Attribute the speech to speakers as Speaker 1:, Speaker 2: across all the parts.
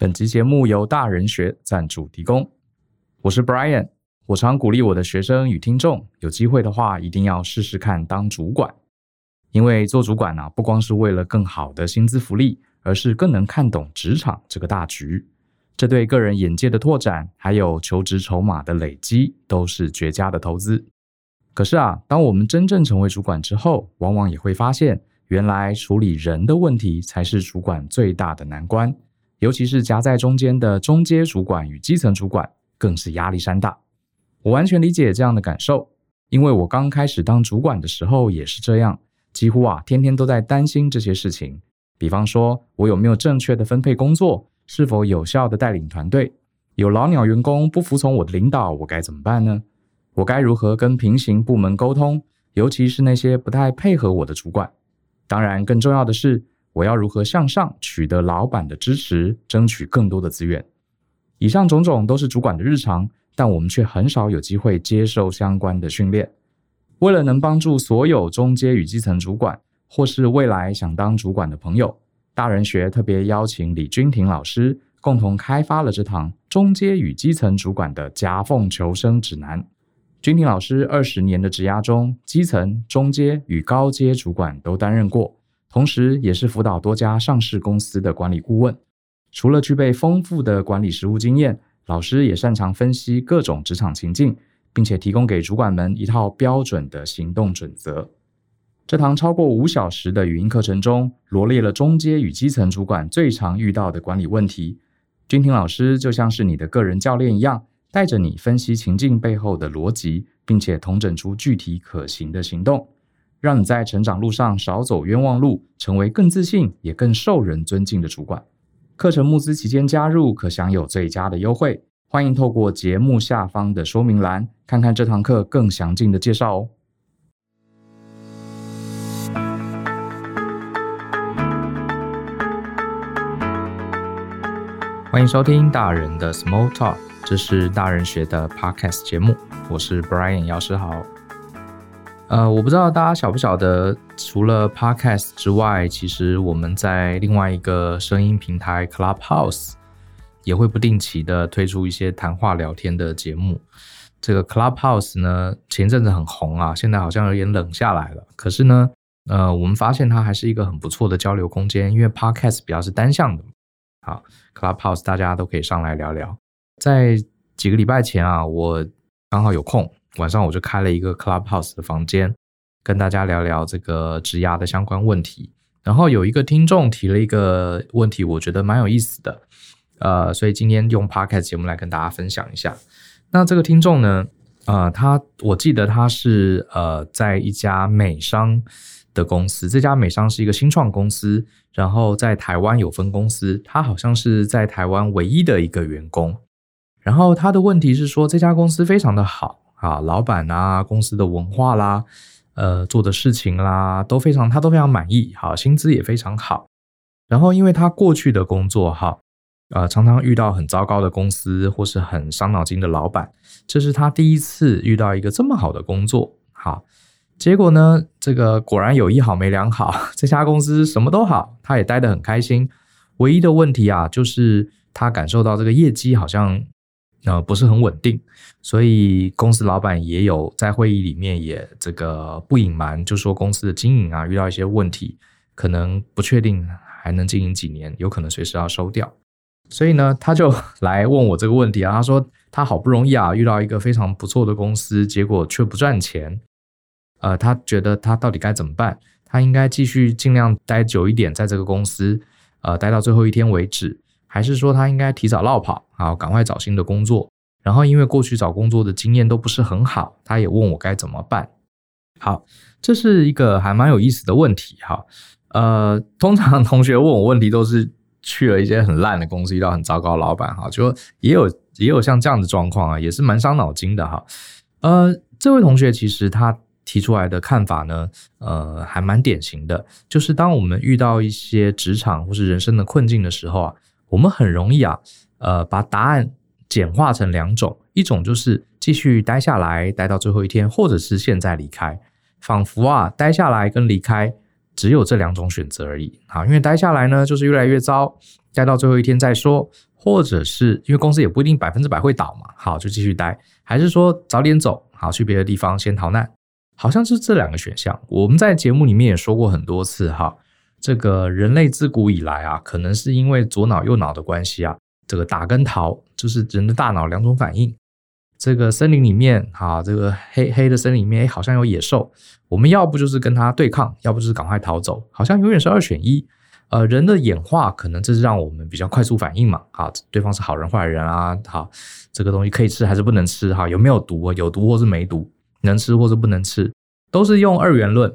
Speaker 1: 本集节目由大人学赞助提供。我是 Brian，我常鼓励我的学生与听众，有机会的话一定要试试看当主管，因为做主管啊，不光是为了更好的薪资福利，而是更能看懂职场这个大局。这对个人眼界的拓展，还有求职筹码的累积，都是绝佳的投资。可是啊，当我们真正成为主管之后，往往也会发现，原来处理人的问题才是主管最大的难关。尤其是夹在中间的中阶主管与基层主管，更是压力山大。我完全理解这样的感受，因为我刚开始当主管的时候也是这样，几乎啊天天都在担心这些事情。比方说，我有没有正确的分配工作？是否有效的带领团队？有老鸟员工不服从我的领导，我该怎么办呢？我该如何跟平行部门沟通？尤其是那些不太配合我的主管。当然，更重要的是，我要如何向上取得老板的支持，争取更多的资源？以上种种都是主管的日常，但我们却很少有机会接受相关的训练。为了能帮助所有中阶与基层主管，或是未来想当主管的朋友，大人学特别邀请李君婷老师共同开发了这堂中阶与基层主管的夹缝求生指南。君婷老师二十年的职涯中，基层、中阶与高阶主管都担任过，同时也是辅导多家上市公司的管理顾问。除了具备丰富的管理实务经验，老师也擅长分析各种职场情境，并且提供给主管们一套标准的行动准则。这堂超过五小时的语音课程中，罗列了中阶与基层主管最常遇到的管理问题。君婷老师就像是你的个人教练一样，带着你分析情境背后的逻辑，并且统整出具体可行的行动，让你在成长路上少走冤枉路，成为更自信也更受人尊敬的主管。课程募资期间加入可享有最佳的优惠，欢迎透过节目下方的说明栏看看这堂课更详尽的介绍哦。欢迎收听大人的 Small Talk，这是大人学的 Podcast 节目，我是 Brian 姚诗豪。呃，我不知道大家晓不晓得，除了 Podcast 之外，其实我们在另外一个声音平台 Clubhouse 也会不定期的推出一些谈话聊天的节目。这个 Clubhouse 呢，前阵子很红啊，现在好像有点冷下来了。可是呢，呃，我们发现它还是一个很不错的交流空间，因为 Podcast 比较是单向的。好，Clubhouse 大家都可以上来聊聊。在几个礼拜前啊，我刚好有空，晚上我就开了一个 Clubhouse 的房间，跟大家聊聊这个职涯的相关问题。然后有一个听众提了一个问题，我觉得蛮有意思的，呃，所以今天用 Podcast 节目来跟大家分享一下。那这个听众呢，呃，他我记得他是呃在一家美商的公司，这家美商是一个新创公司。然后在台湾有分公司，他好像是在台湾唯一的一个员工。然后他的问题是说，这家公司非常的好啊，老板啊，公司的文化啦，呃，做的事情啦，都非常，他都非常满意。好，薪资也非常好。然后因为他过去的工作哈，呃，常常遇到很糟糕的公司或是很伤脑筋的老板，这是他第一次遇到一个这么好的工作。好。结果呢，这个果然有一好没两好，这家公司什么都好，他也待得很开心。唯一的问题啊，就是他感受到这个业绩好像呃不是很稳定，所以公司老板也有在会议里面也这个不隐瞒，就说公司的经营啊遇到一些问题，可能不确定还能经营几年，有可能随时要收掉。所以呢，他就 来问我这个问题啊，他说他好不容易啊遇到一个非常不错的公司，结果却不赚钱。呃，他觉得他到底该怎么办？他应该继续尽量待久一点，在这个公司，呃，待到最后一天为止，还是说他应该提早落跑，好，赶快找新的工作？然后因为过去找工作的经验都不是很好，他也问我该怎么办。好，这是一个还蛮有意思的问题哈。呃，通常同学问我问题都是去了一些很烂的公司，遇到很糟糕的老板哈，就也有也有像这样的状况啊，也是蛮伤脑筋的哈。呃，这位同学其实他。提出来的看法呢，呃，还蛮典型的，就是当我们遇到一些职场或是人生的困境的时候啊，我们很容易啊，呃，把答案简化成两种，一种就是继续待下来，待到最后一天，或者是现在离开，仿佛啊，待下来跟离开只有这两种选择而已。啊，因为待下来呢，就是越来越糟待到最后一天再说，或者是因为公司也不一定百分之百会倒嘛，好，就继续待，还是说早点走，好，去别的地方先逃难，好像是这两个选项。我们在节目里面也说过很多次哈，这个人类自古以来啊，可能是因为左脑右脑的关系啊，这个打跟逃就是人的大脑两种反应。这个森林里面啊，这个黑黑的森林里面，好像有野兽，我们要不就是跟它对抗，要不就是赶快逃走，好像永远是二选一。呃，人的演化可能这是让我们比较快速反应嘛，啊，对方是好人坏人啊，好，这个东西可以吃还是不能吃，哈，有没有毒，有毒或是没毒，能吃或是不能吃，都是用二元论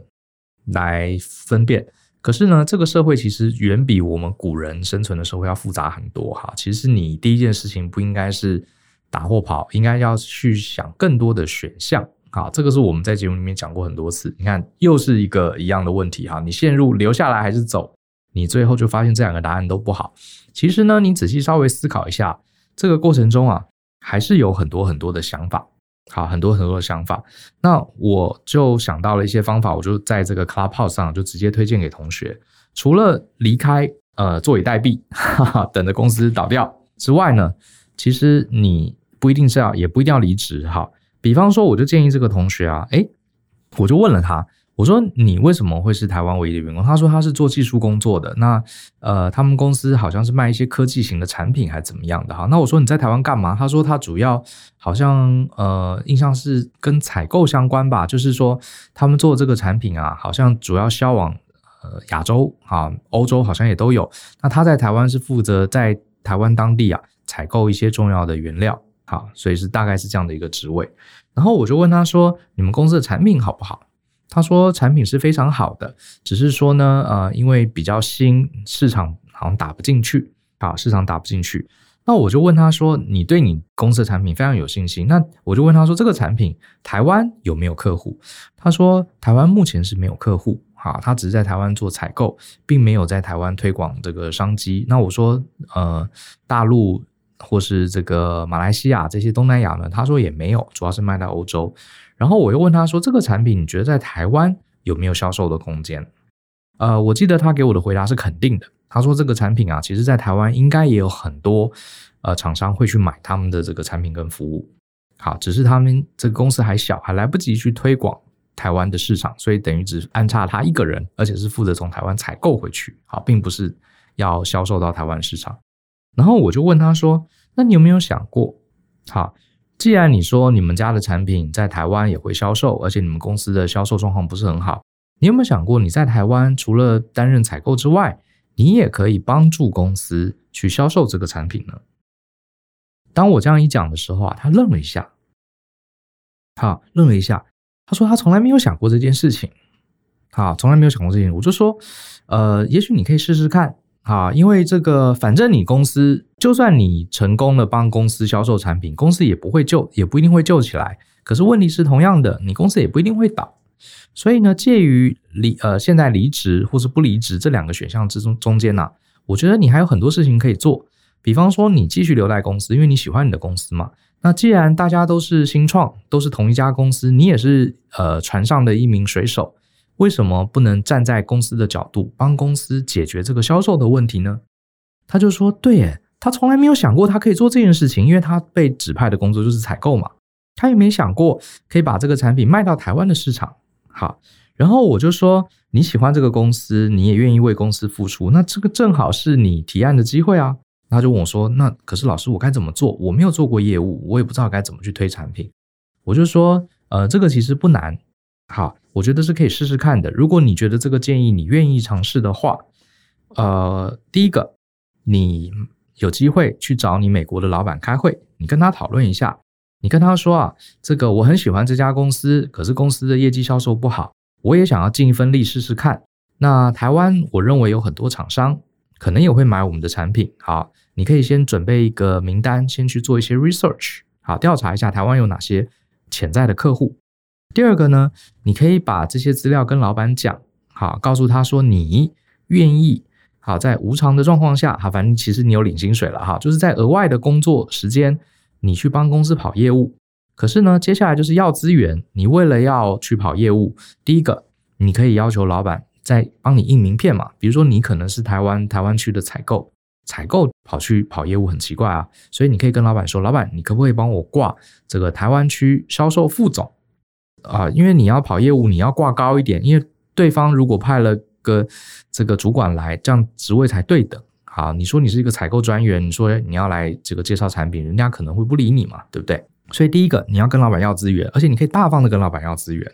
Speaker 1: 来分辨。可是呢，这个社会其实远比我们古人生存的社会要复杂很多，哈。其实你第一件事情不应该是打或跑，应该要去想更多的选项，好，这个是我们在节目里面讲过很多次。你看，又是一个一样的问题，哈，你陷入留下来还是走？你最后就发现这两个答案都不好。其实呢，你仔细稍微思考一下，这个过程中啊，还是有很多很多的想法，好，很多很多的想法。那我就想到了一些方法，我就在这个 Clubhouse 上就直接推荐给同学。除了离开，呃，坐以待毙，哈哈，等着公司倒掉之外呢，其实你不一定是要，也不一定要离职，哈。比方说，我就建议这个同学啊，诶，我就问了他。我说你为什么会是台湾唯一的员工？他说他是做技术工作的。那呃，他们公司好像是卖一些科技型的产品，还是怎么样的哈？那我说你在台湾干嘛？他说他主要好像呃，印象是跟采购相关吧，就是说他们做这个产品啊，好像主要销往呃亚洲啊、欧洲好像也都有。那他在台湾是负责在台湾当地啊采购一些重要的原料，好，所以是大概是这样的一个职位。然后我就问他说，你们公司的产品好不好？他说产品是非常好的，只是说呢，呃，因为比较新，市场好像打不进去，啊，市场打不进去。那我就问他说，你对你公司的产品非常有信心？那我就问他说，这个产品台湾有没有客户？他说台湾目前是没有客户，哈，他只是在台湾做采购，并没有在台湾推广这个商机。那我说，呃，大陆或是这个马来西亚这些东南亚呢？他说也没有，主要是卖到欧洲。然后我又问他说：“这个产品你觉得在台湾有没有销售的空间？”呃，我记得他给我的回答是肯定的。他说：“这个产品啊，其实在台湾应该也有很多呃厂商会去买他们的这个产品跟服务。好，只是他们这个公司还小，还来不及去推广台湾的市场，所以等于只安插他一个人，而且是负责从台湾采购回去。好，并不是要销售到台湾市场。然后我就问他说：‘那你有没有想过？’好。”既然你说你们家的产品在台湾也会销售，而且你们公司的销售状况不是很好，你有没有想过你在台湾除了担任采购之外，你也可以帮助公司去销售这个产品呢？当我这样一讲的时候啊，他愣了一下，好，愣了一下，他说他从来没有想过这件事情，好，从来没有想过这件事情。我就说，呃，也许你可以试试看。啊，因为这个，反正你公司就算你成功的帮公司销售产品，公司也不会救，也不一定会救起来。可是问题是同样的，你公司也不一定会倒。所以呢，介于离呃现在离职或是不离职这两个选项之中中间呢，我觉得你还有很多事情可以做。比方说，你继续留在公司，因为你喜欢你的公司嘛。那既然大家都是新创，都是同一家公司，你也是呃船上的一名水手。为什么不能站在公司的角度帮公司解决这个销售的问题呢？他就说：“对耶，他从来没有想过他可以做这件事情，因为他被指派的工作就是采购嘛。他也没想过可以把这个产品卖到台湾的市场。好，然后我就说你喜欢这个公司，你也愿意为公司付出，那这个正好是你提案的机会啊。”他就问我说：“那可是老师，我该怎么做？我没有做过业务，我也不知道该怎么去推产品。”我就说：“呃，这个其实不难。”好，我觉得是可以试试看的。如果你觉得这个建议你愿意尝试的话，呃，第一个，你有机会去找你美国的老板开会，你跟他讨论一下，你跟他说啊，这个我很喜欢这家公司，可是公司的业绩销售不好，我也想要尽一份力试试看。那台湾我认为有很多厂商可能也会买我们的产品。好，你可以先准备一个名单，先去做一些 research，好，调查一下台湾有哪些潜在的客户。第二个呢，你可以把这些资料跟老板讲，好，告诉他说你愿意，好，在无偿的状况下，哈，反正其实你有领薪水了，哈，就是在额外的工作时间，你去帮公司跑业务。可是呢，接下来就是要资源，你为了要去跑业务，第一个，你可以要求老板再帮你印名片嘛，比如说你可能是台湾台湾区的采购，采购跑去跑业务很奇怪啊，所以你可以跟老板说，老板，你可不可以帮我挂这个台湾区销售副总啊？因为你要跑业务，你要挂高一点，因为对方如果派了跟这个主管来，这样职位才对等。好，你说你是一个采购专员，你说你要来这个介绍产品，人家可能会不理你嘛，对不对？所以第一个，你要跟老板要资源，而且你可以大方的跟老板要资源。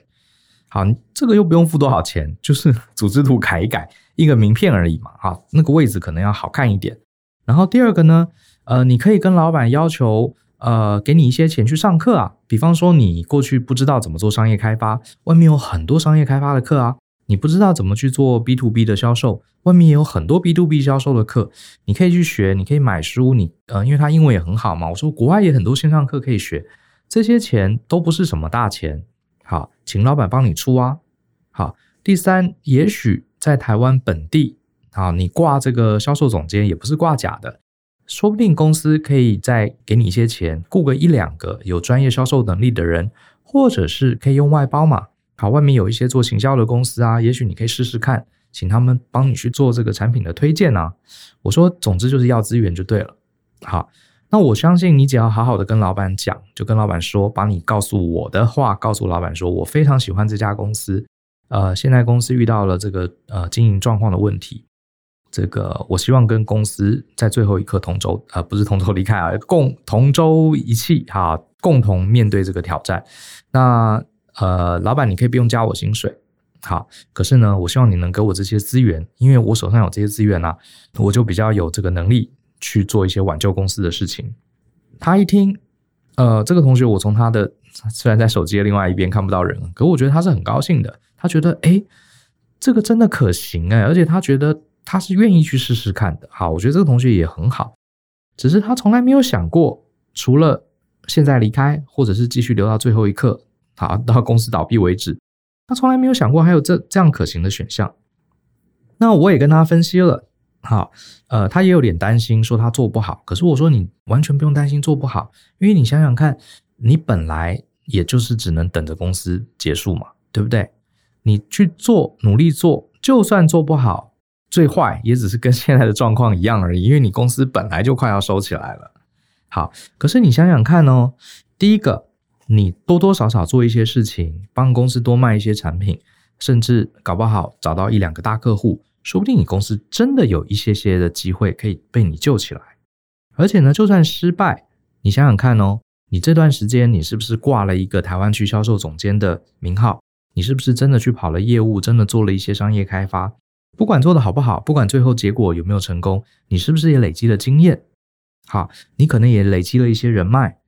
Speaker 1: 好，这个又不用付多少钱，就是组织图改一改，一个名片而已嘛。好，那个位置可能要好看一点。然后第二个呢，呃，你可以跟老板要求，呃，给你一些钱去上课啊。比方说，你过去不知道怎么做商业开发，外面有很多商业开发的课啊。你不知道怎么去做 B to B 的销售，外面也有很多 B to B 销售的课，你可以去学，你可以买书，你呃，因为他英文也很好嘛。我说国外也很多线上课可以学，这些钱都不是什么大钱。好，请老板帮你出啊。好，第三，也许在台湾本地，好，你挂这个销售总监也不是挂假的，说不定公司可以再给你一些钱，雇个一两个有专业销售能力的人，或者是可以用外包嘛。好，外面有一些做行销的公司啊，也许你可以试试看，请他们帮你去做这个产品的推荐啊。我说，总之就是要资源就对了。好。那我相信你只要好好的跟老板讲，就跟老板说，把你告诉我的话告诉老板说，我非常喜欢这家公司，呃，现在公司遇到了这个呃经营状况的问题，这个我希望跟公司在最后一刻同舟，呃，不是同舟离开啊，共同舟一气哈，共同面对这个挑战。那呃，老板你可以不用加我薪水，好，可是呢，我希望你能给我这些资源，因为我手上有这些资源啊，我就比较有这个能力。去做一些挽救公司的事情。他一听，呃，这个同学，我从他的虽然在手机的另外一边看不到人，可我觉得他是很高兴的。他觉得，诶，这个真的可行诶，而且他觉得他是愿意去试试看的。好，我觉得这个同学也很好，只是他从来没有想过，除了现在离开，或者是继续留到最后一刻，好，到公司倒闭为止，他从来没有想过还有这这样可行的选项。那我也跟他分析了。好，呃，他也有点担心，说他做不好。可是我说你完全不用担心做不好，因为你想想看，你本来也就是只能等着公司结束嘛，对不对？你去做，努力做，就算做不好，最坏也只是跟现在的状况一样而已，因为你公司本来就快要收起来了。好，可是你想想看哦，第一个，你多多少少做一些事情，帮公司多卖一些产品，甚至搞不好找到一两个大客户。说不定你公司真的有一些些的机会可以被你救起来，而且呢，就算失败，你想想看哦，你这段时间你是不是挂了一个台湾区销售总监的名号？你是不是真的去跑了业务，真的做了一些商业开发？不管做得好不好，不管最后结果有没有成功，你是不是也累积了经验？好，你可能也累积了一些人脉。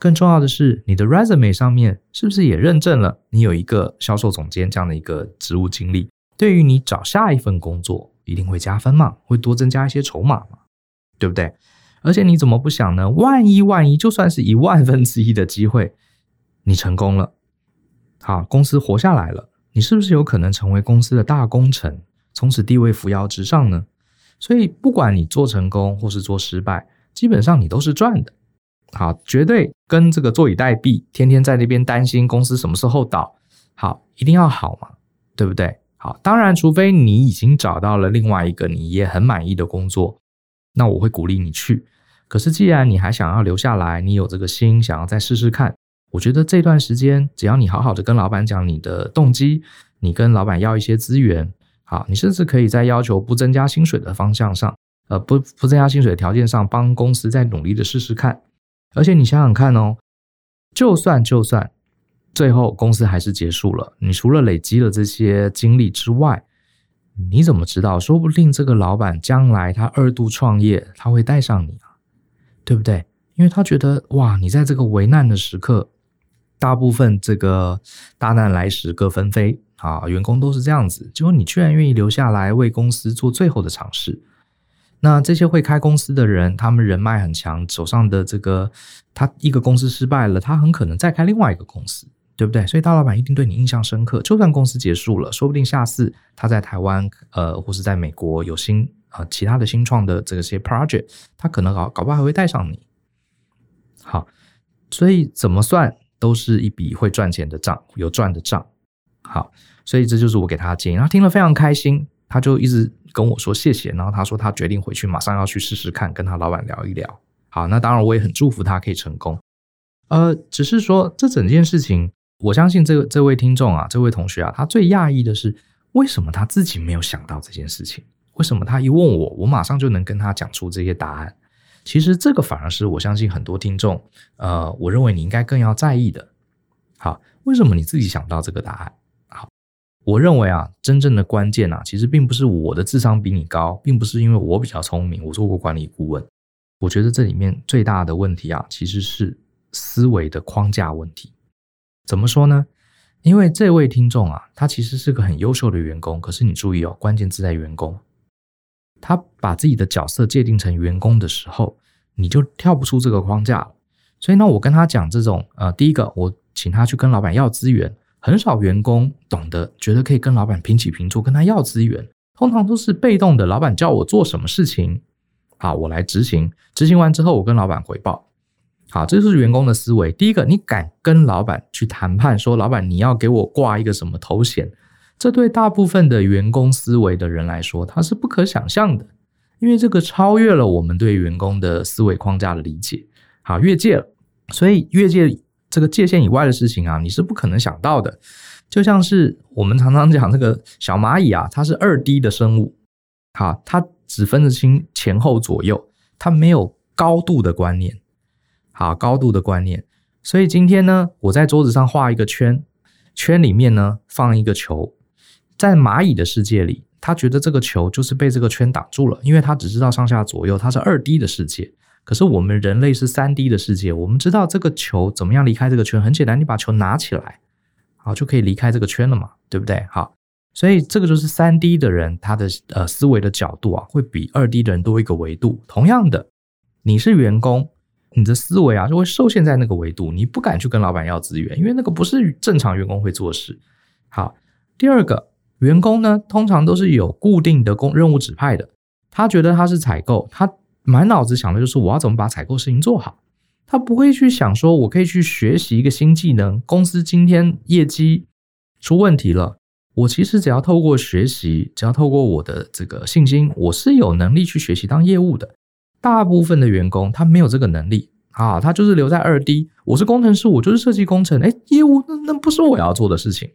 Speaker 1: 更重要的是，你的 resume 上面是不是也认证了你有一个销售总监这样的一个职务经历？对于你找下一份工作一定会加分嘛，会多增加一些筹码嘛，对不对？而且你怎么不想呢？万一万一，就算是一万分之一的机会，你成功了，好，公司活下来了，你是不是有可能成为公司的大功臣，从此地位扶摇直上呢？所以不管你做成功或是做失败，基本上你都是赚的，好，绝对跟这个坐以待毙，天天在那边担心公司什么时候倒，好，一定要好嘛，对不对？好，当然，除非你已经找到了另外一个你也很满意的工作，那我会鼓励你去。可是，既然你还想要留下来，你有这个心想要再试试看，我觉得这段时间只要你好好的跟老板讲你的动机，你跟老板要一些资源，好，你甚至可以在要求不增加薪水的方向上，呃，不不增加薪水的条件上，帮公司再努力的试试看。而且你想想看哦，就算就算。最后公司还是结束了。你除了累积了这些经历之外，你怎么知道？说不定这个老板将来他二度创业，他会带上你啊，对不对？因为他觉得哇，你在这个危难的时刻，大部分这个大难来时各纷飞啊，员工都是这样子。结果你居然愿意留下来为公司做最后的尝试。那这些会开公司的人，他们人脉很强，手上的这个他一个公司失败了，他很可能再开另外一个公司。对不对？所以大老板一定对你印象深刻。就算公司结束了，说不定下次他在台湾，呃，或是在美国有新啊、其他的新创的这些 project，他可能搞搞不好还会带上你。好，所以怎么算都是一笔会赚钱的账，有赚的账。好，所以这就是我给他的建议，他听了非常开心。他就一直跟我说谢谢，然后他说他决定回去，马上要去试试看，跟他老板聊一聊。好，那当然我也很祝福他可以成功。呃，只是说这整件事情，我相信这个这位听众啊，这位同学啊，他最讶异的是，为什么他自己没有想到这件事情？为什么他一问我，我马上就能跟他讲出这些答案？其实这个反而是我相信很多听众，呃，我认为你应该更要在意的。好，为什么你自己想到这个答案？我认为啊，真正的关键啊，其实并不是我的智商比你高，并不是因为我比较聪明，我做过管理顾问。我觉得这里面最大的问题啊，其实是思维的框架问题。怎么说呢？因为这位听众啊，他其实是个很优秀的员工，可是你注意哦，关键字在员工。他把自己的角色界定成员工的时候，你就跳不出这个框架了。所以呢，我跟他讲这种，呃，第一个，我请他去跟老板要资源，很少员工懂得觉得可以跟老板平起平坐，跟他要资源，通常都是被动的。老板叫我做什么事情，好，我来执行，执行完之后，我跟老板回报。好，这就是员工的思维。第一个，你敢跟老板去谈判，说老板你要给我挂一个什么头衔？这对大部分的员工思维的人来说，他是不可想象的，因为这个超越了我们对员工的思维框架的理解，好，越界了。所以越界这个界限以外的事情啊，你是不可能想到的。就像是我们常常讲这个小蚂蚁啊，它是二 D 的生物，好，它只分得清前后左右，它没有高度的观念，好，高度的观念。所以今天呢，我在桌子上画一个圈，圈里面呢放一个球。在蚂蚁的世界里，他觉得这个球就是被这个圈挡住了，因为他只知道上下左右，它是二 D 的世界。可是我们人类是三 D 的世界，我们知道这个球怎么样离开这个圈，很简单，你把球拿起来，好，就可以离开这个圈了嘛，对不对？好，所以这个就是三 D 的人他的呃思维的角度啊，会比二 D 的人多一个维度。同样的，你是员工，你的思维啊就会受限在那个维度，你不敢去跟老板要资源，因为那个不是正常员工会做事。好，第二个。员工呢，通常都是有固定的工任务指派的。他觉得他是采购，他满脑子想的就是我要怎么把采购事情做好。他不会去想说，我可以去学习一个新技能。公司今天业绩出问题了，我其实只要透过学习，只要透过我的这个信心，我是有能力去学习当业务的。大部分的员工他没有这个能力啊，他就是留在二 D。我是工程师，我就是设计工程，诶，业务那那不是我要做的事情。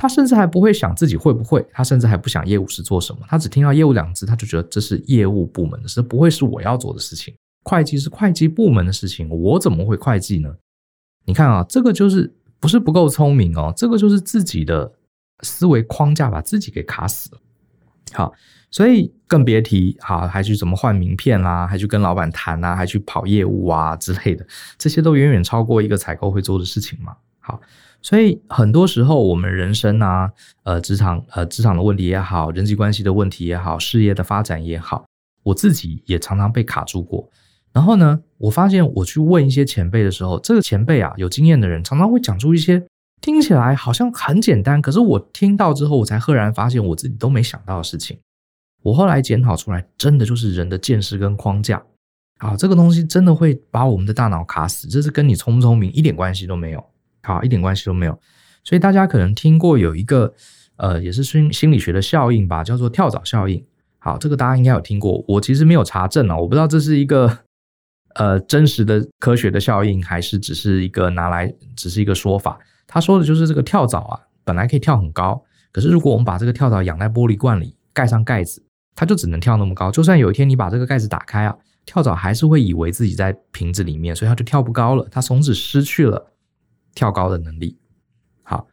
Speaker 1: 他甚至还不会想自己会不会，他甚至还不想业务是做什么，他只听到业务两字，他就觉得这是业务部门的事，不会是我要做的事情。会计是会计部门的事情，我怎么会会计呢？你看啊，这个就是不是不够聪明哦，这个就是自己的思维框架把自己给卡死了。好，所以更别提好还去怎么换名片啦，还去跟老板谈啊，还去跑业务啊之类的，这些都远远超过一个采购会做的事情嘛。好。所以很多时候，我们人生啊，呃，职场呃，职场的问题也好，人际关系的问题也好，事业的发展也好，我自己也常常被卡住过。然后呢，我发现我去问一些前辈的时候，这个前辈啊，有经验的人常常会讲出一些听起来好像很简单，可是我听到之后，我才赫然发现我自己都没想到的事情。我后来检讨出来，真的就是人的见识跟框架啊，这个东西真的会把我们的大脑卡死，这是跟你聪不聪明一点关系都没有。好，一点关系都没有。所以大家可能听过有一个，呃，也是心心理学的效应吧，叫做跳蚤效应。好，这个大家应该有听过。我其实没有查证啊，我不知道这是一个呃真实的科学的效应，还是只是一个拿来只是一个说法。他说的就是这个跳蚤啊，本来可以跳很高，可是如果我们把这个跳蚤养在玻璃罐里，盖上盖子，它就只能跳那么高。就算有一天你把这个盖子打开啊，跳蚤还是会以为自己在瓶子里面，所以它就跳不高了。它从此失去了。跳高的能力，好，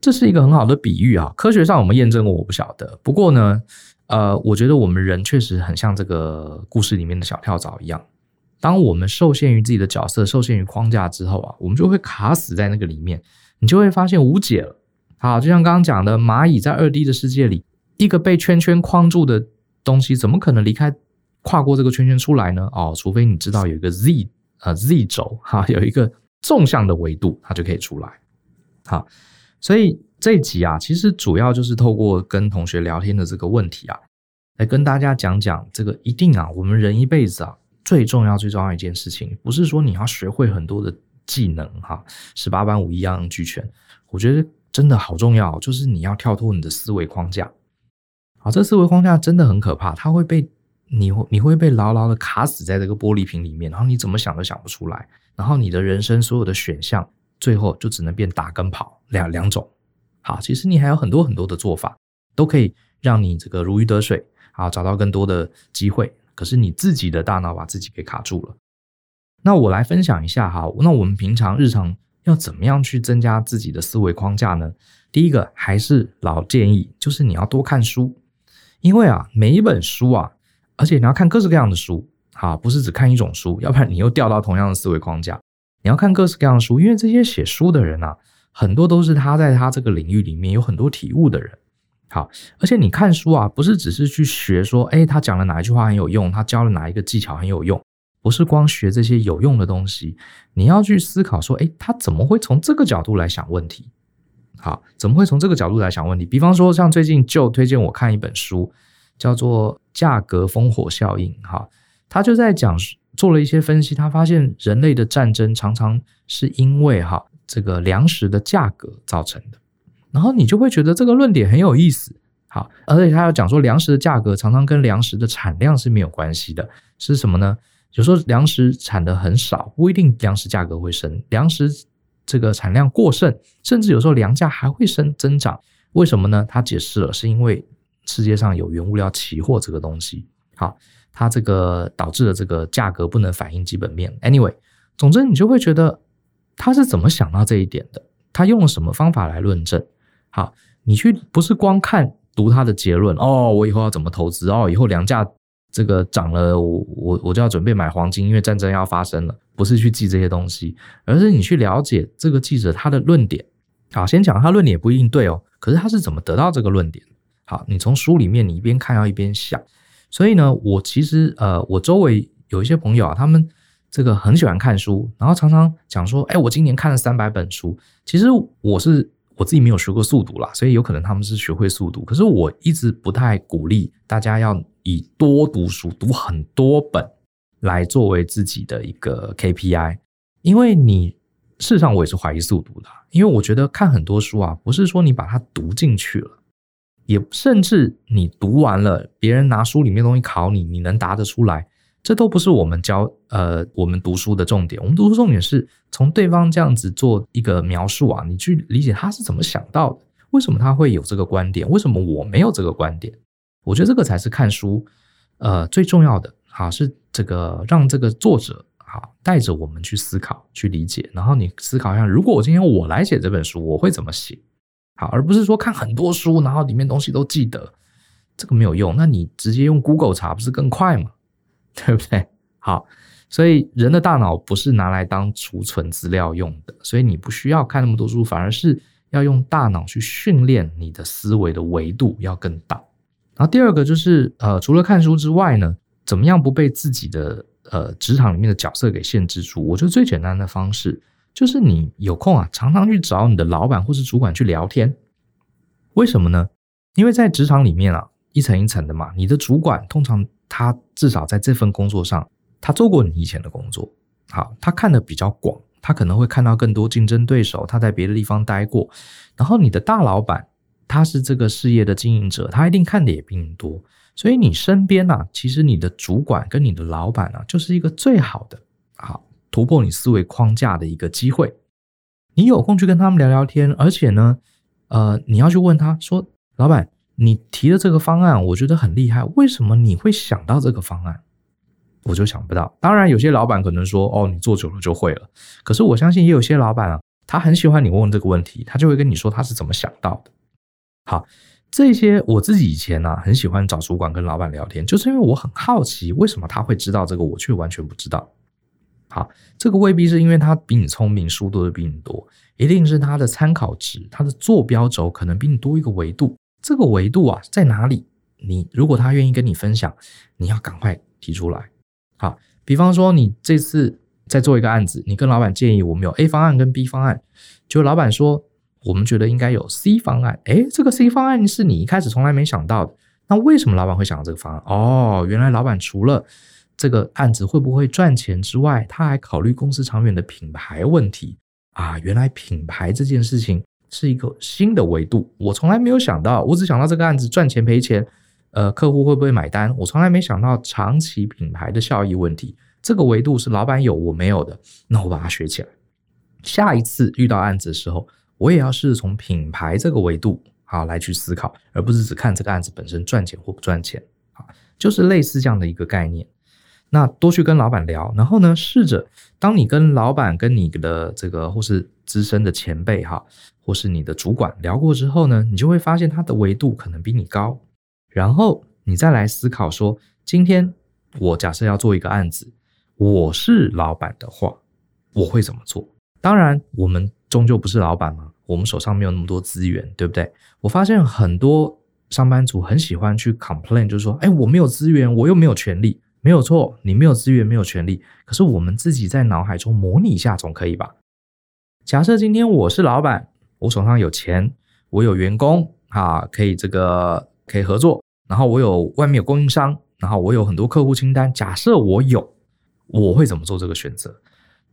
Speaker 1: 这是一个很好的比喻啊。科学上我们验证过，我不晓得。不过呢，呃，我觉得我们人确实很像这个故事里面的小跳蚤一样。当我们受限于自己的角色，受限于框架之后啊，我们就会卡死在那个里面，你就会发现无解了。好，就像刚刚讲的，蚂蚁在二 D 的世界里，一个被圈圈框住的东西，怎么可能离开、跨过这个圈圈出来呢？哦，除非你知道有一个 Z 呃 Z 轴哈，有一个。纵向的维度，它就可以出来。好，所以这一集啊，其实主要就是透过跟同学聊天的这个问题啊，来跟大家讲讲这个一定啊，我们人一辈子啊，最重要最重要一件事情，不是说你要学会很多的技能哈，十八般武艺样样俱全。我觉得真的好重要，就是你要跳脱你的思维框架。好，这思维框架真的很可怕，它会被你你会被牢牢的卡死在这个玻璃瓶里面，然后你怎么想都想不出来，然后你的人生所有的选项最后就只能变打跟跑两两种。好，其实你还有很多很多的做法，都可以让你这个如鱼得水，啊，找到更多的机会。可是你自己的大脑把自己给卡住了。那我来分享一下哈，那我们平常日常要怎么样去增加自己的思维框架呢？第一个还是老建议，就是你要多看书，因为啊，每一本书啊，而且你要看各式各样的书，好，不是只看一种书，要不然你又掉到同样的思维框架。你要看各式各样的书，因为这些写书的人啊，很多都是他在他这个领域里面有很多体悟的人。好，而且你看书啊，不是只是去学说，诶，他讲了哪一句话很有用，他教了哪一个技巧很有用。不是光学这些有用的东西，你要去思考说，诶，他怎么会从这个角度来想问题？好，怎么会从这个角度来想问题？比方说，像最近就推荐我看一本书，叫做《价格烽火效应》。哈，他就在讲，做了一些分析，他发现人类的战争常常是因为哈这个粮食的价格造成的。然后你就会觉得这个论点很有意思。好，而且他要讲说，粮食的价格常常跟粮食的产量是没有关系的，是什么呢？有时候粮食产的很少，不一定粮食价格会升。粮食这个产量过剩，甚至有时候粮价还会升增长。为什么呢？他解释了，是因为世界上有原物料期货这个东西。好，它这个导致了这个价格不能反映基本面。Anyway，总之你就会觉得他是怎么想到这一点的？他用了什么方法来论证？好，你去不是光看读他的结论哦，我以后要怎么投资哦，以后粮价。这个涨了，我我我就要准备买黄金，因为战争要发生了。不是去记这些东西，而是你去了解这个记者他的论点。好，先讲他论点不一定对哦，可是他是怎么得到这个论点？好，你从书里面你一边看要一边想。所以呢，我其实呃，我周围有一些朋友啊，他们这个很喜欢看书，然后常常讲说，哎，我今年看了三百本书。其实我是。我自己没有学过速读啦，所以有可能他们是学会速读。可是我一直不太鼓励大家要以多读书、读很多本来作为自己的一个 KPI，因为你事实上我也是怀疑速读的，因为我觉得看很多书啊，不是说你把它读进去了，也甚至你读完了，别人拿书里面东西考你，你能答得出来。这都不是我们教呃，我们读书的重点。我们读书重点是从对方这样子做一个描述啊，你去理解他是怎么想到的，为什么他会有这个观点，为什么我没有这个观点？我觉得这个才是看书呃最重要的。啊，是这个让这个作者啊带着我们去思考、去理解，然后你思考一下，如果我今天我来写这本书，我会怎么写？好，而不是说看很多书，然后里面东西都记得，这个没有用。那你直接用 Google 查不是更快吗？对不对？好，所以人的大脑不是拿来当储存资料用的，所以你不需要看那么多书，反而是要用大脑去训练你的思维的维度要更大。然后第二个就是，呃，除了看书之外呢，怎么样不被自己的呃职场里面的角色给限制住？我觉得最简单的方式就是你有空啊，常常去找你的老板或是主管去聊天。为什么呢？因为在职场里面啊，一层一层的嘛，你的主管通常。他至少在这份工作上，他做过你以前的工作，好，他看得比较广，他可能会看到更多竞争对手，他在别的地方待过。然后你的大老板，他是这个事业的经营者，他一定看的也比你多。所以你身边啊，其实你的主管跟你的老板啊，就是一个最好的，好，突破你思维框架的一个机会。你有空去跟他们聊聊天，而且呢，呃，你要去问他说，老板。你提的这个方案，我觉得很厉害。为什么你会想到这个方案？我就想不到。当然，有些老板可能说：“哦，你做久了就会了。”可是我相信，也有些老板啊，他很喜欢你问这个问题，他就会跟你说他是怎么想到的。好，这些我自己以前呢、啊，很喜欢找主管跟老板聊天，就是因为我很好奇，为什么他会知道这个，我却完全不知道。好，这个未必是因为他比你聪明，书读的比你多，一定是他的参考值，他的坐标轴可能比你多一个维度。这个维度啊在哪里？你如果他愿意跟你分享，你要赶快提出来。好，比方说你这次在做一个案子，你跟老板建议我们有 A 方案跟 B 方案，就老板说我们觉得应该有 C 方案。诶，这个 C 方案是你一开始从来没想到的，那为什么老板会想到这个方案？哦，原来老板除了这个案子会不会赚钱之外，他还考虑公司长远的品牌问题啊。原来品牌这件事情。是一个新的维度，我从来没有想到，我只想到这个案子赚钱赔钱，呃，客户会不会买单？我从来没想到长期品牌的效益问题，这个维度是老板有我没有的，那我把它学起来。下一次遇到案子的时候，我也要试从品牌这个维度啊来去思考，而不是只看这个案子本身赚钱或不赚钱啊，就是类似这样的一个概念。那多去跟老板聊，然后呢，试着当你跟老板、跟你的这个或是资深的前辈哈，或是你的主管聊过之后呢，你就会发现他的维度可能比你高。然后你再来思考说，今天我假设要做一个案子，我是老板的话，我会怎么做？当然，我们终究不是老板嘛，我们手上没有那么多资源，对不对？我发现很多上班族很喜欢去 complain，就是说，哎，我没有资源，我又没有权利。没有错，你没有资源，没有权利。可是我们自己在脑海中模拟一下，总可以吧？假设今天我是老板，我手上有钱，我有员工啊，可以这个可以合作。然后我有外面有供应商，然后我有很多客户清单。假设我有，我会怎么做这个选择？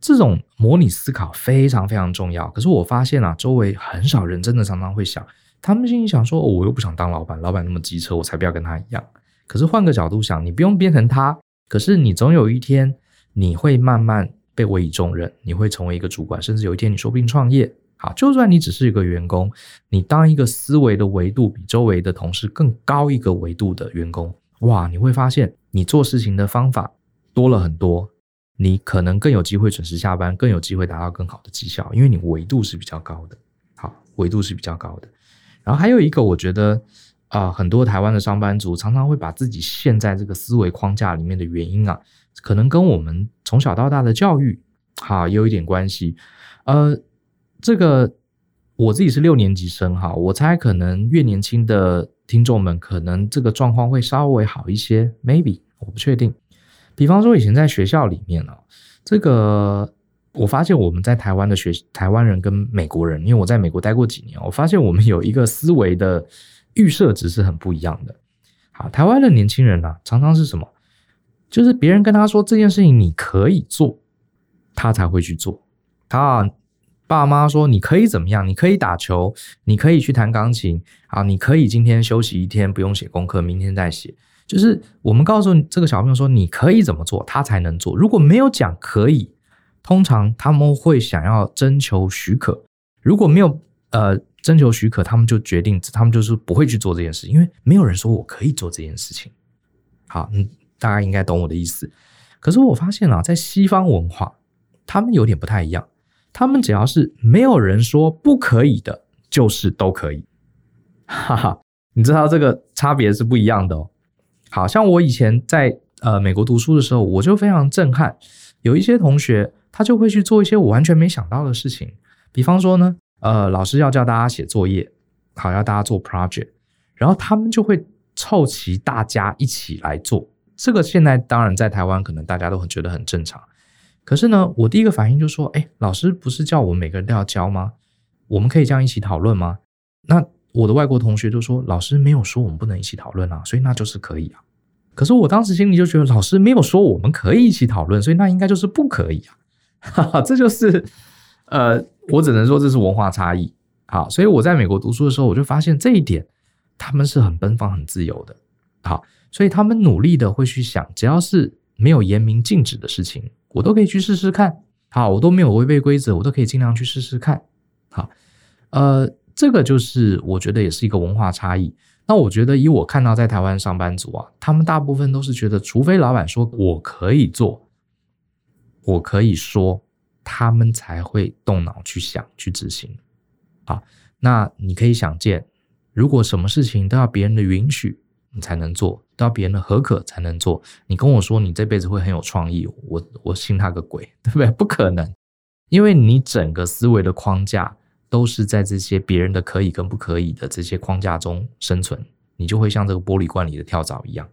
Speaker 1: 这种模拟思考非常非常重要。可是我发现啊，周围很少人真的常常会想，他们心里想说，哦，我又不想当老板，老板那么机车，我才不要跟他一样。可是换个角度想，你不用变成他，可是你总有一天你会慢慢被委以重任，你会成为一个主管，甚至有一天你说不定创业。好，就算你只是一个员工，你当一个思维的维度比周围的同事更高一个维度的员工，哇，你会发现你做事情的方法多了很多，你可能更有机会准时下班，更有机会达到更好的绩效，因为你维度是比较高的。好，维度是比较高的。然后还有一个，我觉得啊、很多台湾的上班族常常会把自己陷在这个思维框架里面的原因啊，可能跟我们从小到大的教育哈也有一点关系，呃。这个我自己是六年级生哈，我猜可能越年轻的听众们可能这个状况会稍微好一些，maybe 我不确定。比方说以前在学校里面啊，这个我发现我们在台湾的学台湾人跟美国人，因为我在美国待过几年，我发现我们有一个思维的预设值是很不一样的。好，台湾的年轻人啊，常常是什么？就是别人跟他说这件事情你可以做，他才会去做。他。爸妈说：“你可以怎么样？你可以打球，你可以去弹钢琴啊！你可以今天休息一天，不用写功课，明天再写。就是我们告诉这个小朋友说，你可以怎么做，他才能做。如果没有讲可以，通常他们会想要征求许可。如果没有呃征求许可，他们就决定，他们就是不会去做这件事，因为没有人说我可以做这件事情。好，嗯，大家应该懂我的意思。可是我发现啊，在西方文化，他们有点不太一样。”他们只要是没有人说不可以的，就是都可以，哈哈，你知道这个差别是不一样的哦。好像我以前在呃美国读书的时候，我就非常震撼，有一些同学他就会去做一些我完全没想到的事情，比方说呢，呃，老师要叫大家写作业，好，要大家做 project，然后他们就会凑齐大家一起来做。这个现在当然在台湾可能大家都很觉得很正常。可是呢，我第一个反应就说，哎，老师不是叫我们每个人都要交吗？我们可以这样一起讨论吗？那我的外国同学就说，老师没有说我们不能一起讨论啊，所以那就是可以啊。可是我当时心里就觉得，老师没有说我们可以一起讨论，所以那应该就是不可以啊。哈哈，这就是，呃，我只能说这是文化差异。好，所以我在美国读书的时候，我就发现这一点，他们是很奔放、很自由的。好，所以他们努力的会去想，只要是没有严明禁止的事情。我都可以去试试看，好，我都没有违背规则，我都可以尽量去试试看，好，呃，这个就是我觉得也是一个文化差异。那我觉得以我看到在台湾上班族啊，他们大部分都是觉得，除非老板说我可以做，我可以说，他们才会动脑去想去执行。啊，那你可以想见，如果什么事情都要别人的允许，你才能做，都要别人的合可才能做。你跟我说你这辈子会很有创意，我我信他个鬼，对不对？不可能，因为你整个思维的框架都是在这些别人的可以跟不可以的这些框架中生存，你就会像这个玻璃罐里的跳蚤一样。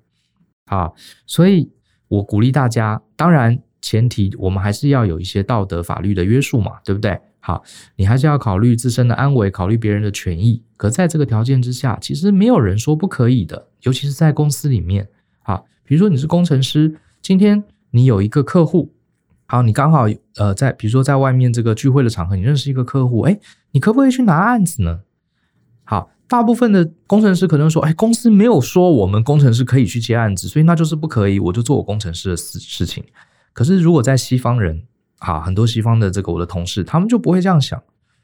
Speaker 1: 好，所以我鼓励大家，当然前提我们还是要有一些道德法律的约束嘛，对不对？好，你还是要考虑自身的安危，考虑别人的权益。可在这个条件之下，其实没有人说不可以的，尤其是在公司里面。好，比如说你是工程师，今天你有一个客户，好，你刚好呃在，比如说在外面这个聚会的场合，你认识一个客户，诶，你可不可以去拿案子呢？好，大部分的工程师可能说，哎，公司没有说我们工程师可以去接案子，所以那就是不可以，我就做我工程师的事事情。可是如果在西方人啊，很多西方的这个我的同事，他们就不会这样想，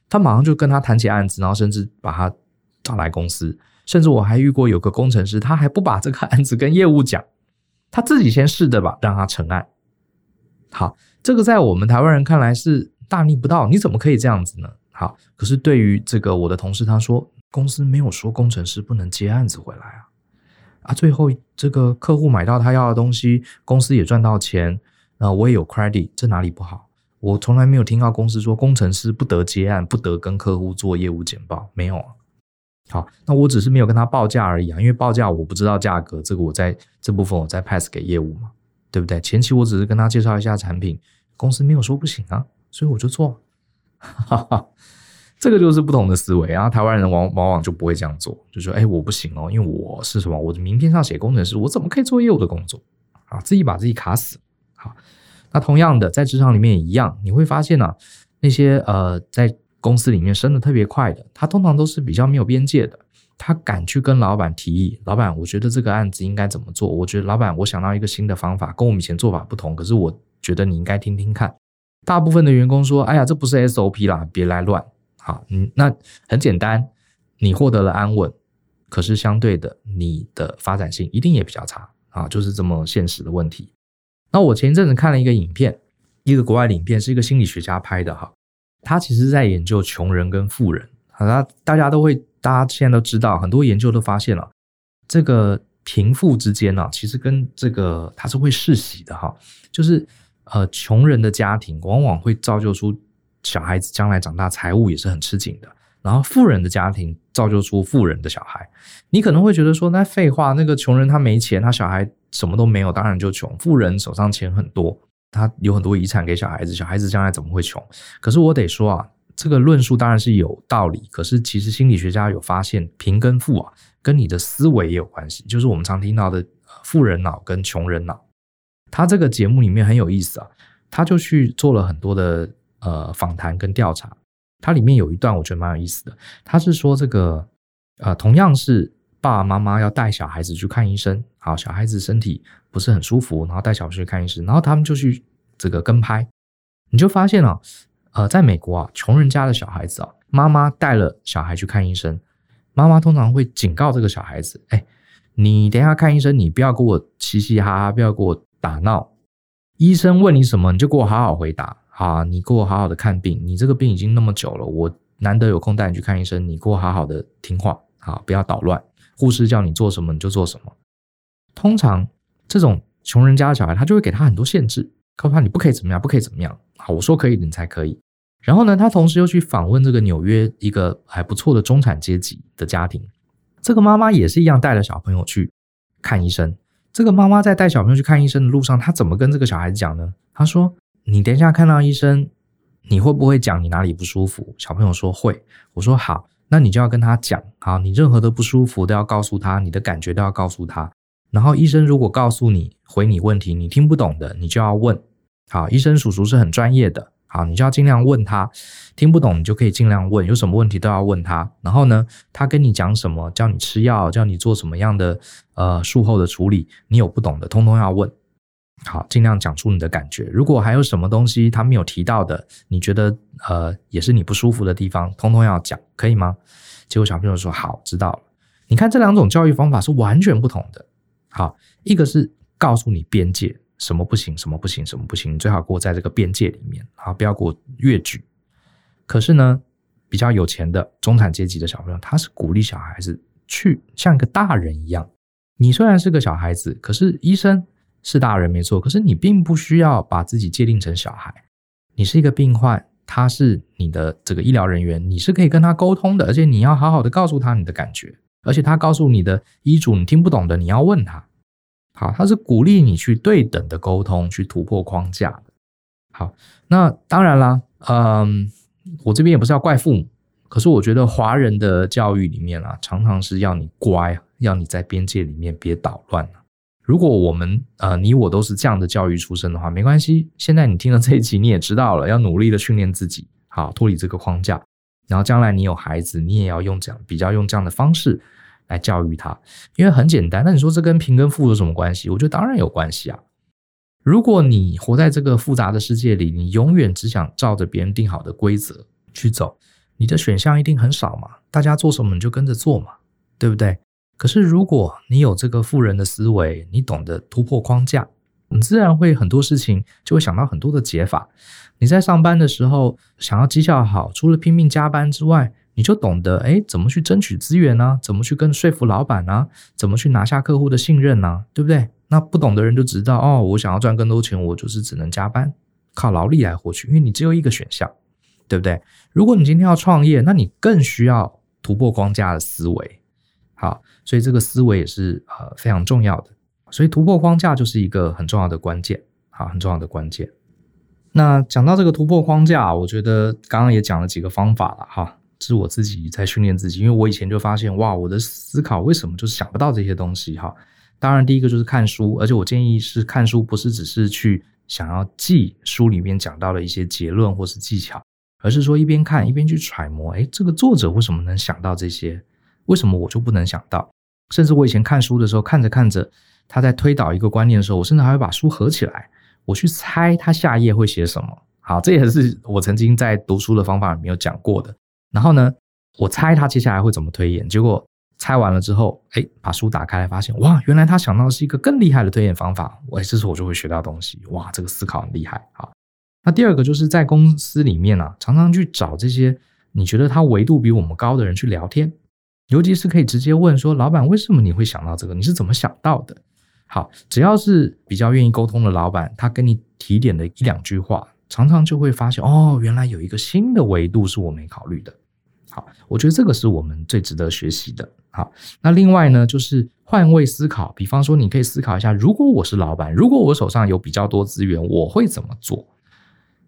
Speaker 1: 他马上就跟他谈起案子，然后甚至把他找来公司，甚至我还遇过有个工程师，他还不把这个案子跟业务讲，他自己先试的吧，让他成案。好，这个在我们台湾人看来是大逆不道，你怎么可以这样子呢？好，可是对于这个我的同事，他说公司没有说工程师不能接案子回来啊，啊，最后这个客户买到他要的东西，公司也赚到钱，啊，我也有 credit，这哪里不好？我从来没有听到公司说工程师不得接案，不得跟客户做业务简报，没有啊。好，那我只是没有跟他报价而已啊，因为报价我不知道价格，这个我在这部分我再 pass 给业务嘛，对不对？前期我只是跟他介绍一下产品，公司没有说不行啊，所以我就做。哈哈，这个就是不同的思维，啊台湾人往往往就不会这样做，就说：“哎，我不行哦，因为我是什么？我的名片上写工程师，我怎么可以做业务的工作？啊，自己把自己卡死。”那同样的，在职场里面也一样，你会发现呢、啊，那些呃，在公司里面升得特别快的，他通常都是比较没有边界的，他敢去跟老板提议：“老板，我觉得这个案子应该怎么做？我觉得老板，我想到一个新的方法，跟我们以前做法不同，可是我觉得你应该听听看。”大部分的员工说：“哎呀，这不是 SOP 啦，别来乱。”好，嗯，那很简单，你获得了安稳，可是相对的，你的发展性一定也比较差啊，就是这么现实的问题。那我前一阵子看了一个影片，一个国外影片，是一个心理学家拍的哈，他其实在研究穷人跟富人。好，那大家都会，大家现在都知道，很多研究都发现了，这个贫富之间呢，其实跟这个它是会世袭的哈，就是。呃，穷人的家庭往往会造就出小孩子将来长大财务也是很吃紧的，然后富人的家庭造就出富人的小孩。你可能会觉得说，那废话，那个穷人他没钱，他小孩什么都没有，当然就穷。富人手上钱很多，他有很多遗产给小孩子，小孩子将来怎么会穷？可是我得说啊，这个论述当然是有道理，可是其实心理学家有发现，贫跟富啊，跟你的思维也有关系，就是我们常听到的富人脑跟穷人脑。他这个节目里面很有意思啊，他就去做了很多的呃访谈跟调查。它里面有一段我觉得蛮有意思的，他是说这个呃同样是爸爸妈妈要带小孩子去看医生，好，小孩子身体不是很舒服，然后带小孩去看医生，然后他们就去这个跟拍，你就发现啊，呃，在美国啊，穷人家的小孩子啊，妈妈带了小孩去看医生，妈妈通常会警告这个小孩子，哎，你等一下看医生，你不要给我嘻嘻哈哈，不要给我。打闹，医生问你什么，你就给我好好回答。啊，你给我好好的看病。你这个病已经那么久了，我难得有空带你去看医生，你给我好好的听话，好，不要捣乱。护士叫你做什么你就做什么。通常这种穷人家的小孩，他就会给他很多限制，告诉他你不可以怎么样，不可以怎么样。好，我说可以，你才可以。然后呢，他同时又去访问这个纽约一个还不错的中产阶级的家庭，这个妈妈也是一样带着小朋友去看医生。这个妈妈在带小朋友去看医生的路上，她怎么跟这个小孩子讲呢？她说：“你等一下看到医生，你会不会讲你哪里不舒服？”小朋友说：“会。”我说：“好，那你就要跟他讲，好，你任何的不舒服都要告诉他，你的感觉都要告诉他。然后医生如果告诉你回你问题，你听不懂的，你就要问。好，医生叔叔是很专业的。”好，你就要尽量问他，听不懂你就可以尽量问，有什么问题都要问他。然后呢，他跟你讲什么，叫你吃药，叫你做什么样的呃术后的处理，你有不懂的，通通要问。好，尽量讲出你的感觉。如果还有什么东西他没有提到的，你觉得呃也是你不舒服的地方，通通要讲，可以吗？结果小朋友说好，知道了。你看这两种教育方法是完全不同的。好，一个是告诉你边界。什么不行，什么不行，什么不行，你最好给我在这个边界里面，好，不要给我越矩。可是呢，比较有钱的中产阶级的小朋友，他是鼓励小孩子去像一个大人一样。你虽然是个小孩子，可是医生是大人没错，可是你并不需要把自己界定成小孩。你是一个病患，他是你的这个医疗人员，你是可以跟他沟通的，而且你要好好的告诉他你的感觉，而且他告诉你的医嘱你听不懂的，你要问他。好，他是鼓励你去对等的沟通，去突破框架。好，那当然啦，嗯，我这边也不是要怪父母，可是我觉得华人的教育里面啊，常常是要你乖，要你在边界里面别捣乱。如果我们呃你我都是这样的教育出身的话，没关系。现在你听了这一集，你也知道了，要努力的训练自己，好，脱离这个框架。然后将来你有孩子，你也要用这样比较用这样的方式来教育他，因为很简单。那你说这跟贫跟富有什么关系？我觉得当然有关系啊。如果你活在这个复杂的世界里，你永远只想照着别人定好的规则去走，你的选项一定很少嘛。大家做什么你就跟着做嘛，对不对？可是如果你有这个富人的思维，你懂得突破框架，你自然会很多事情就会想到很多的解法。你在上班的时候想要绩效好，除了拼命加班之外，你就懂得哎，怎么去争取资源呢？怎么去跟说服老板呢？怎么去拿下客户的信任呢？对不对？那不懂的人就知道哦，我想要赚更多钱，我就是只能加班，靠劳力来获取，因为你只有一个选项，对不对？如果你今天要创业，那你更需要突破框架的思维。好，所以这个思维也是呃非常重要的。所以突破框架就是一个很重要的关键，好，很重要的关键。那讲到这个突破框架，我觉得刚刚也讲了几个方法了哈，是我自己在训练自己，因为我以前就发现哇，我的思考为什么就是想不到这些东西哈。当然，第一个就是看书，而且我建议是看书，不是只是去想要记书里面讲到的一些结论或是技巧，而是说一边看一边去揣摩，哎，这个作者为什么能想到这些？为什么我就不能想到？甚至我以前看书的时候，看着看着，他在推导一个观念的时候，我甚至还会把书合起来。我去猜他下一页会写什么，好，这也是我曾经在读书的方法里面有讲过的。然后呢，我猜他接下来会怎么推演，结果猜完了之后，哎，把书打开来发现，哇，原来他想到的是一个更厉害的推演方法。哎，这时候我就会学到东西，哇，这个思考很厉害。好，那第二个就是在公司里面啊，常常去找这些你觉得他维度比我们高的人去聊天，尤其是可以直接问说，老板，为什么你会想到这个？你是怎么想到的？好，只要是比较愿意沟通的老板，他跟你提点的一两句话，常常就会发现哦，原来有一个新的维度是我没考虑的。好，我觉得这个是我们最值得学习的。好，那另外呢，就是换位思考，比方说，你可以思考一下，如果我是老板，如果我手上有比较多资源，我会怎么做？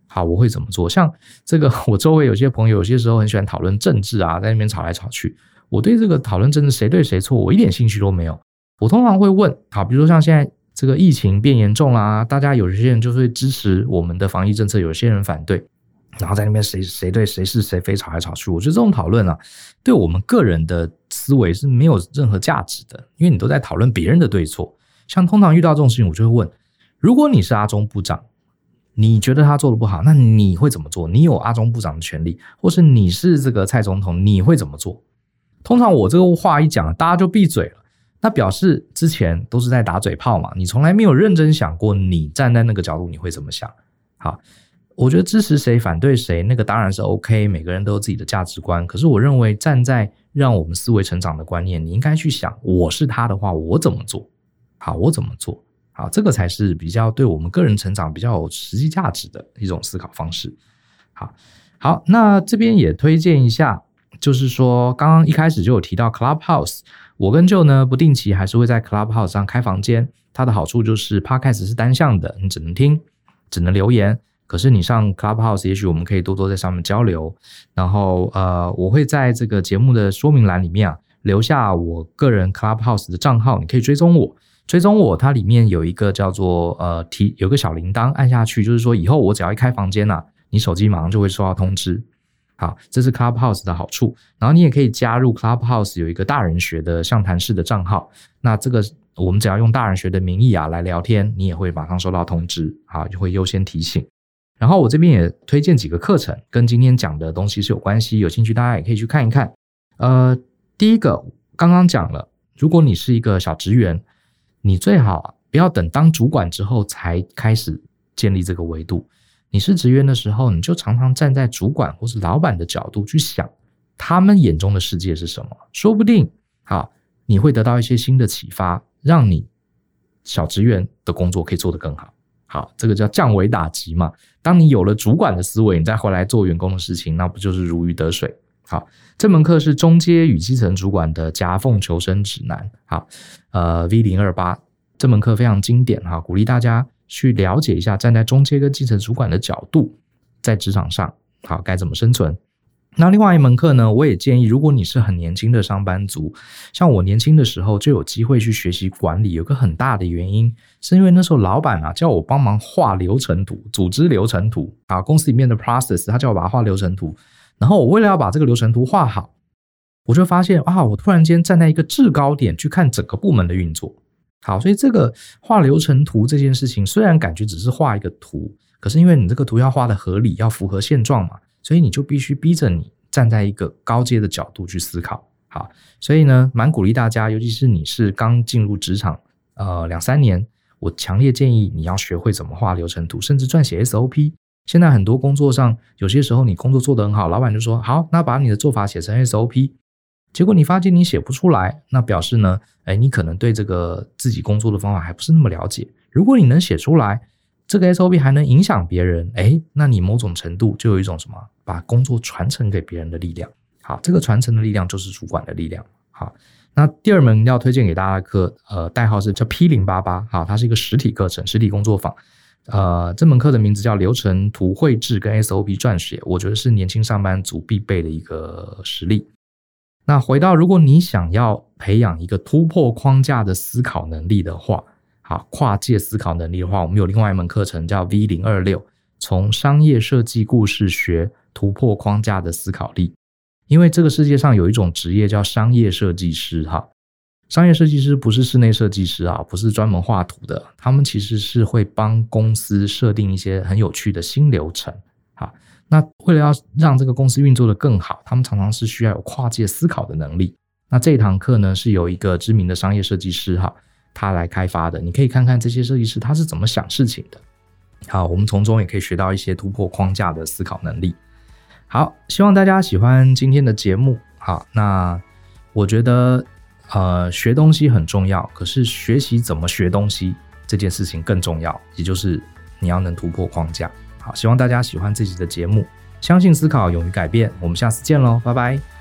Speaker 1: 好，我会怎么做？像这个，我周围有些朋友，有些时候很喜欢讨论政治啊，在那边吵来吵去。我对这个讨论政治谁对谁错，我一点兴趣都没有。我通常会问，好，比如说像现在这个疫情变严重啦，大家有些人就会支持我们的防疫政策，有些人反对，然后在那边谁谁对谁是谁非吵来吵去。我觉得这种讨论啊，对我们个人的思维是没有任何价值的，因为你都在讨论别人的对错。像通常遇到这种事情，我就会问：如果你是阿中部长，你觉得他做的不好，那你会怎么做？你有阿中部长的权利，或是你是这个蔡总统，你会怎么做？通常我这个话一讲，大家就闭嘴了。那表示之前都是在打嘴炮嘛，你从来没有认真想过，你站在那个角度你会怎么想？好，我觉得支持谁反对谁，那个当然是 OK，每个人都有自己的价值观。可是我认为站在让我们思维成长的观念，你应该去想，我是他的话，我怎么做？好，我怎么做？好，这个才是比较对我们个人成长比较有实际价值的一种思考方式。好，好，那这边也推荐一下，就是说刚刚一开始就有提到 Clubhouse。我跟 Joe 呢，不定期还是会在 Clubhouse 上开房间。它的好处就是 Podcast 是单向的，你只能听，只能留言。可是你上 Clubhouse，也许我们可以多多在上面交流。然后呃，我会在这个节目的说明栏里面啊，留下我个人 Clubhouse 的账号，你可以追踪我。追踪我，它里面有一个叫做呃提，有个小铃铛，按下去就是说以后我只要一开房间啊，你手机马上就会收到通知。好，这是 Clubhouse 的好处。然后你也可以加入 Clubhouse 有一个大人学的相谈式的账号。那这个我们只要用大人学的名义啊来聊天，你也会马上收到通知，好，就会优先提醒。然后我这边也推荐几个课程，跟今天讲的东西是有关系，有兴趣大家也可以去看一看。呃，第一个刚刚讲了，如果你是一个小职员，你最好不要等当主管之后才开始建立这个维度。你是职员的时候，你就常常站在主管或是老板的角度去想，他们眼中的世界是什么？说不定，啊，你会得到一些新的启发，让你小职员的工作可以做得更好。好，这个叫降维打击嘛。当你有了主管的思维，你再回来做员工的事情，那不就是如鱼得水？好，这门课是中阶与基层主管的夹缝求生指南。好，呃，V 零二八这门课非常经典哈，鼓励大家。去了解一下，站在中阶跟基层主管的角度，在职场上好该怎么生存。那另外一门课呢，我也建议，如果你是很年轻的上班族，像我年轻的时候就有机会去学习管理，有个很大的原因是因为那时候老板啊叫我帮忙画流程图、组织流程图啊，公司里面的 process，他叫我把它画流程图。然后我为了要把这个流程图画好，我就发现啊，我突然间站在一个制高点去看整个部门的运作。好，所以这个画流程图这件事情，虽然感觉只是画一个图，可是因为你这个图要画的合理，要符合现状嘛，所以你就必须逼着你站在一个高阶的角度去思考。好，所以呢，蛮鼓励大家，尤其是你是刚进入职场，呃，两三年，我强烈建议你要学会怎么画流程图，甚至撰写 SOP。现在很多工作上，有些时候你工作做得很好，老板就说好，那把你的做法写成 SOP。结果你发现你写不出来，那表示呢，哎，你可能对这个自己工作的方法还不是那么了解。如果你能写出来，这个 SOP 还能影响别人，哎，那你某种程度就有一种什么，把工作传承给别人的力量。好，这个传承的力量就是主管的力量。好，那第二门要推荐给大家的课，呃，代号是叫 P 零八八，好，它是一个实体课程，实体工作坊。呃，这门课的名字叫流程图绘制跟 SOP 撰写，我觉得是年轻上班族必备的一个实力。那回到，如果你想要培养一个突破框架的思考能力的话，好，跨界思考能力的话，我们有另外一门课程叫 V 零二六，从商业设计故事学突破框架的思考力。因为这个世界上有一种职业叫商业设计师，哈，商业设计师不是室内设计师啊，不是专门画图的，他们其实是会帮公司设定一些很有趣的新流程，哈。那为了要让这个公司运作得更好，他们常常是需要有跨界思考的能力。那这堂课呢，是由一个知名的商业设计师哈，他来开发的。你可以看看这些设计师他是怎么想事情的。好，我们从中也可以学到一些突破框架的思考能力。好，希望大家喜欢今天的节目。好，那我觉得呃学东西很重要，可是学习怎么学东西这件事情更重要，也就是你要能突破框架。好，希望大家喜欢这集的节目，相信思考，勇于改变。我们下次见喽，拜拜。